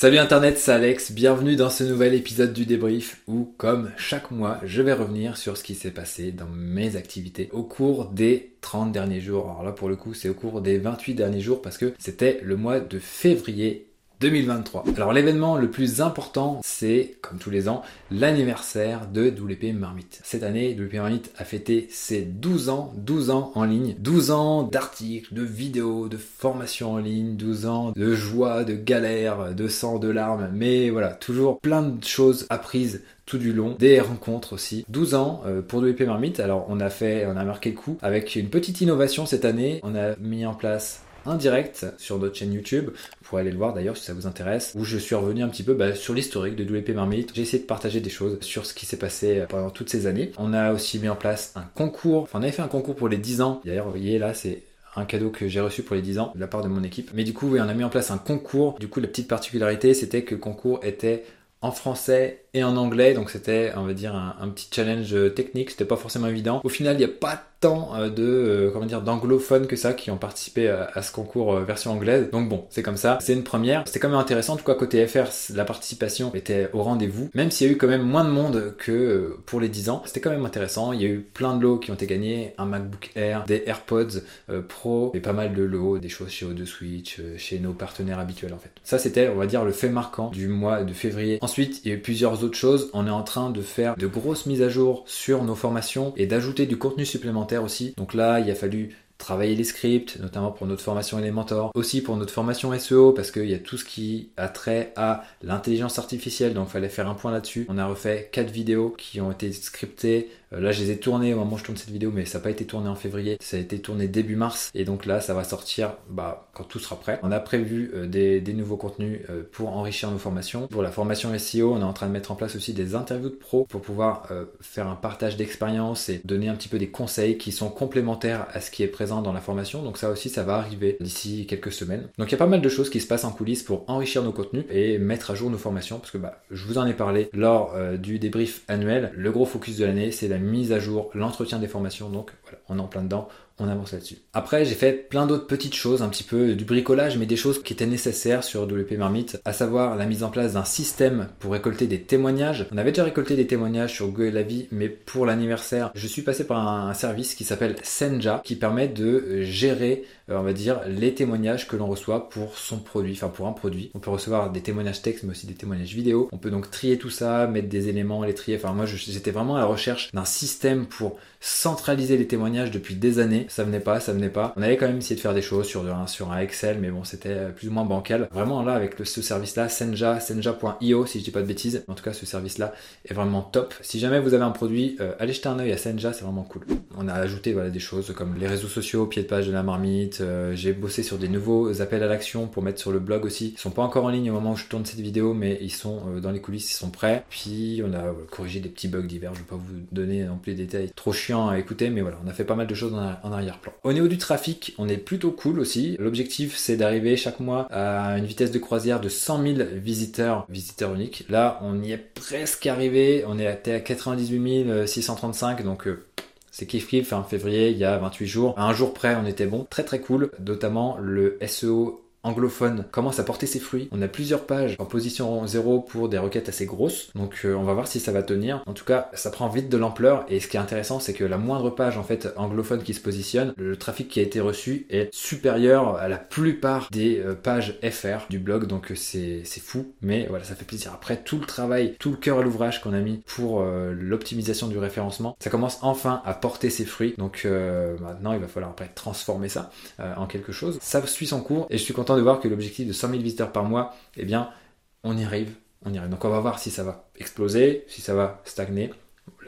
Salut Internet, c'est Alex, bienvenue dans ce nouvel épisode du débrief où, comme chaque mois, je vais revenir sur ce qui s'est passé dans mes activités au cours des 30 derniers jours. Alors là, pour le coup, c'est au cours des 28 derniers jours parce que c'était le mois de février 2023. Alors l'événement le plus important, c'est, comme tous les ans, l'anniversaire de WP Marmite. Cette année, WP Marmite a fêté ses 12 ans, 12 ans en ligne, 12 ans d'articles, de vidéos, de formations en ligne, 12 ans de joie, de galère, de sang, de larmes, mais voilà, toujours plein de choses apprises tout du long, des rencontres aussi. 12 ans euh, pour WP Marmite. Alors on a fait, on a marqué le coup avec une petite innovation cette année. On a mis en place un direct sur notre chaîne YouTube. Vous pourrez aller le voir d'ailleurs si ça vous intéresse. Où je suis revenu un petit peu bah, sur l'historique de WP Marmite. J'ai essayé de partager des choses sur ce qui s'est passé pendant toutes ces années. On a aussi mis en place un concours. Enfin, on avait fait un concours pour les 10 ans. D'ailleurs, vous voyez là, c'est un cadeau que j'ai reçu pour les 10 ans de la part de mon équipe. Mais du coup, on a mis en place un concours. Du coup, la petite particularité, c'était que le concours était en français et en anglais, donc c'était, on va dire, un, un petit challenge technique, c'était pas forcément évident. Au final, il n'y a pas tant euh, de euh, comment dire d'anglophones que ça qui ont participé à, ce concours euh, version anglaise. Donc bon, c'est comme ça, c'est une première. C'était quand même intéressant. En tout cas côté FR, la participation était au rendez-vous, même s'il y a eu quand même moins de monde que pour les 10 ans. C'était quand même intéressant. Il y a eu plein de lots qui ont été gagnés, un MacBook Air, des AirPods Pro et pas mal de lots, des choses chez O2 Switch, chez nos partenaires habituels en fait. Ça c'était, on va dire, le fait marquant du mois de février. Ensuite, il y a eu plusieurs autres choses. On est en train de faire de grosses mises à jour sur nos formations et d'ajouter du contenu supplémentaire aussi. Donc là, il a fallu travailler les scripts, notamment pour notre formation Elementor, aussi pour notre formation SEO, parce qu'il y a tout ce qui a trait à l'intelligence artificielle, donc il fallait faire un point là-dessus. On a refait quatre vidéos qui ont été scriptées là, je les ai tournés au moment où je tourne cette vidéo, mais ça n'a pas été tourné en février. Ça a été tourné début mars. Et donc là, ça va sortir bah, quand tout sera prêt. On a prévu euh, des, nouveaux contenus euh, pour enrichir nos formations. Pour la formation SEO, on est en train de mettre en place aussi des interviews de pros pour pouvoir faire un partage d'expérience et donner un petit peu des conseils qui sont complémentaires à ce qui est présent dans la formation. Donc ça aussi, ça va arriver d'ici quelques semaines. Donc il y a pas mal de choses qui se passent en coulisses pour enrichir nos contenus et mettre à jour nos formations. Parce que bah, je vous en ai parlé lors du débrief annuel. Le gros focus de l'année, c'est la mise à jour, l'entretien des formations. Donc voilà, on est en plein dedans, on avance là-dessus. Après, j'ai fait plein d'autres petites choses, un petit peu du bricolage, mais des choses qui étaient nécessaires sur WP Marmite, à savoir la mise en place d'un système pour récolter des témoignages. On avait déjà récolté des témoignages sur Go et la vie, mais pour l'anniversaire, je suis passé par un, service qui s'appelle Senja, qui permet de gérer, euh, on va dire, les témoignages que l'on reçoit pour son produit, enfin pour un produit. On peut recevoir des témoignages texte, mais aussi des témoignages vidéo. On peut donc trier tout ça, mettre des éléments, les trier. Enfin, moi, j'étais vraiment à la recherche d'un système pour centraliser les témoignages depuis des années ça venait pas, ça venait pas. On avait quand même essayé de faire des choses sur un, Excel, mais bon, c'était plus ou moins bancal. Vraiment là, avec ce service-là, Senja, senja.io, si je dis pas de bêtises. En tout cas, ce service-là est vraiment top. Si jamais vous avez un produit, euh, allez jeter un œil à Senja, c'est vraiment cool. On a ajouté des choses comme les réseaux sociaux, pied de page de la marmite. Euh, j'ai bossé sur des nouveaux appels à l'action pour mettre sur le blog aussi. Ils sont pas encore en ligne au moment où je tourne cette vidéo, mais ils sont euh, dans les coulisses, ils sont prêts. Puis on a corrigé des petits bugs divers. Je vais pas vous donner non plus les détails trop chiants à écouter, mais voilà, on a fait pas mal de choses en Au niveau du trafic, on est plutôt cool aussi. L'objectif, c'est d'arriver chaque mois à une vitesse de croisière de 100 000 visiteurs, visiteurs uniques. Là, on y est presque arrivé. On est à 98 635, donc euh, c'est kiff kiff, fin février, il y a 28 jours. À un jour près, on était bon. Très très cool. Notamment le SEO anglophone commence à porter ses fruits. On a plusieurs pages en position 0 pour des requêtes assez grosses. Donc euh, on va voir si ça va tenir. En tout cas, ça prend vite de l'ampleur et ce qui est intéressant, c'est que la moindre page en fait anglophone qui se positionne, le trafic qui a été reçu est supérieur à la plupart des euh, pages FR du blog. Donc euh, c'est fou, mais voilà, ça fait plaisir. Après tout le travail, tout le cœur à l'ouvrage qu'on a mis pour l'optimisation du référencement, ça commence enfin à porter ses fruits. Donc maintenant, il va falloir après transformer ça en quelque chose. Ça suit son cours et je suis content de voir que l'objectif de 100 000 visiteurs par mois, eh bien, on y arrive. On y arrive. Donc on va voir si ça va exploser, si ça va stagner.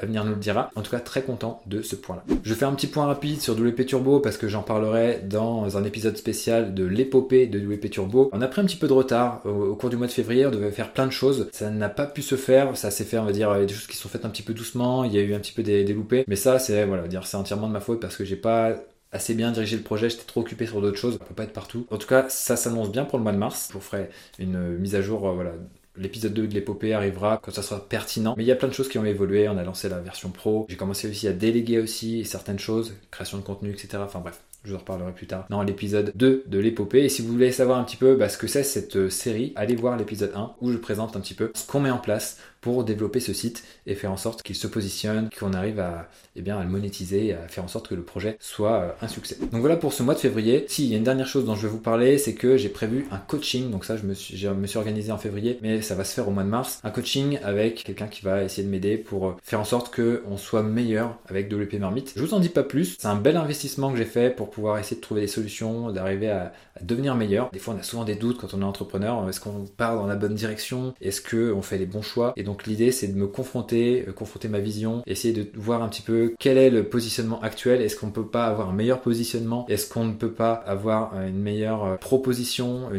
L'avenir nous le dira. En tout cas, très content de ce point-là. Je fais un petit point rapide sur WP Turbo parce que j'en parlerai dans un épisode spécial de l'épopée de WP Turbo. On a pris un petit peu de retard au, cours du mois de février. On devait faire plein de choses. Ça n'a pas pu se faire. Ça s'est fait, on va dire, des choses qui sont faites un petit peu doucement. Il y a eu un petit peu des, des loupés. Mais ça, c'est voilà, dire, c'est entièrement de ma faute parce que j'ai pas assez bien dirigé le projet, j'étais trop occupé sur d'autres choses, on peut pas être partout. En tout cas, ça s'annonce bien pour le mois de mars. Je vous ferai une mise à jour, euh, voilà, L'épisode 2 de l'épopée arrivera quand ça sera pertinent. Mais il y a plein de choses qui ont évolué. On a lancé la version pro. J'ai commencé aussi à déléguer aussi certaines choses, création de contenu, etc. Enfin bref, je vous en reparlerai plus tard dans l'épisode 2 de l'épopée. Et si vous voulez savoir un petit peu bah, ce que c'est cette euh, série, allez voir l'épisode 1 où je présente un petit peu ce qu'on met en place pour développer ce site et faire en sorte qu'il se positionne, qu'on arrive à, eh bien, à le monétiser à faire en sorte que le projet soit euh, un succès. Donc voilà pour ce mois de février. Si, il y a une dernière chose dont je vais vous parler, c'est que j'ai prévu un coaching. Donc ça, je me, suis, je me suis organisé en février, mais ça va se faire au mois de mars. Un coaching avec quelqu'un qui va essayer de m'aider pour euh, faire en sorte qu'on soit meilleur avec WP Marmite. Je vous en dis pas plus. C'est un bel investissement que j'ai fait pour pouvoir essayer de trouver des solutions, d'arriver à, devenir meilleur. Des fois, on a souvent des doutes quand on est entrepreneur. Est-ce qu'on part dans la bonne direction? Est-ce qu'on fait les bons choix? Donc l'idée c'est de me confronter, euh, confronter ma vision, essayer de voir un petit peu quel est le positionnement actuel, est-ce qu'on peut pas avoir un meilleur positionnement, est-ce qu'on ne peut pas avoir euh, une meilleure euh, proposition,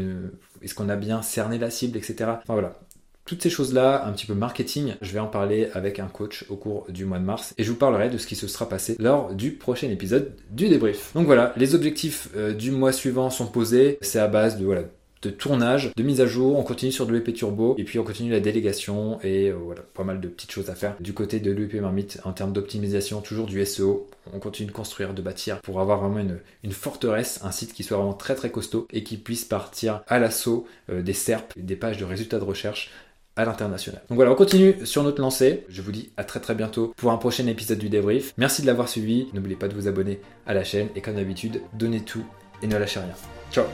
est-ce qu'on a bien cerné la cible, etc. Enfin voilà, toutes ces choses-là, un petit peu marketing, je vais en parler avec un coach au cours du mois de mars et je vous parlerai de ce qui se sera passé lors du prochain épisode du débrief. Donc voilà, les objectifs du mois suivant sont posés. C'est à base de voilà de tournage, de mise à jour, on continue sur l'UEP Turbo et puis on continue la délégation et euh, voilà, pas mal de petites choses à faire. Du côté de l'UEP Marmite, en termes d'optimisation, toujours du SEO, on continue de construire, de bâtir pour avoir vraiment une, une, forteresse, un site qui soit vraiment très très costaud et qui puisse partir à l'assaut euh, des SERP, des pages de résultats de recherche à l'international. Donc voilà, on continue sur notre lancée. Je vous dis à très très bientôt pour un prochain épisode du débrief. Merci de l'avoir suivi. N'oubliez pas de vous abonner à la chaîne et comme d'habitude, donnez tout et ne lâchez rien. Ciao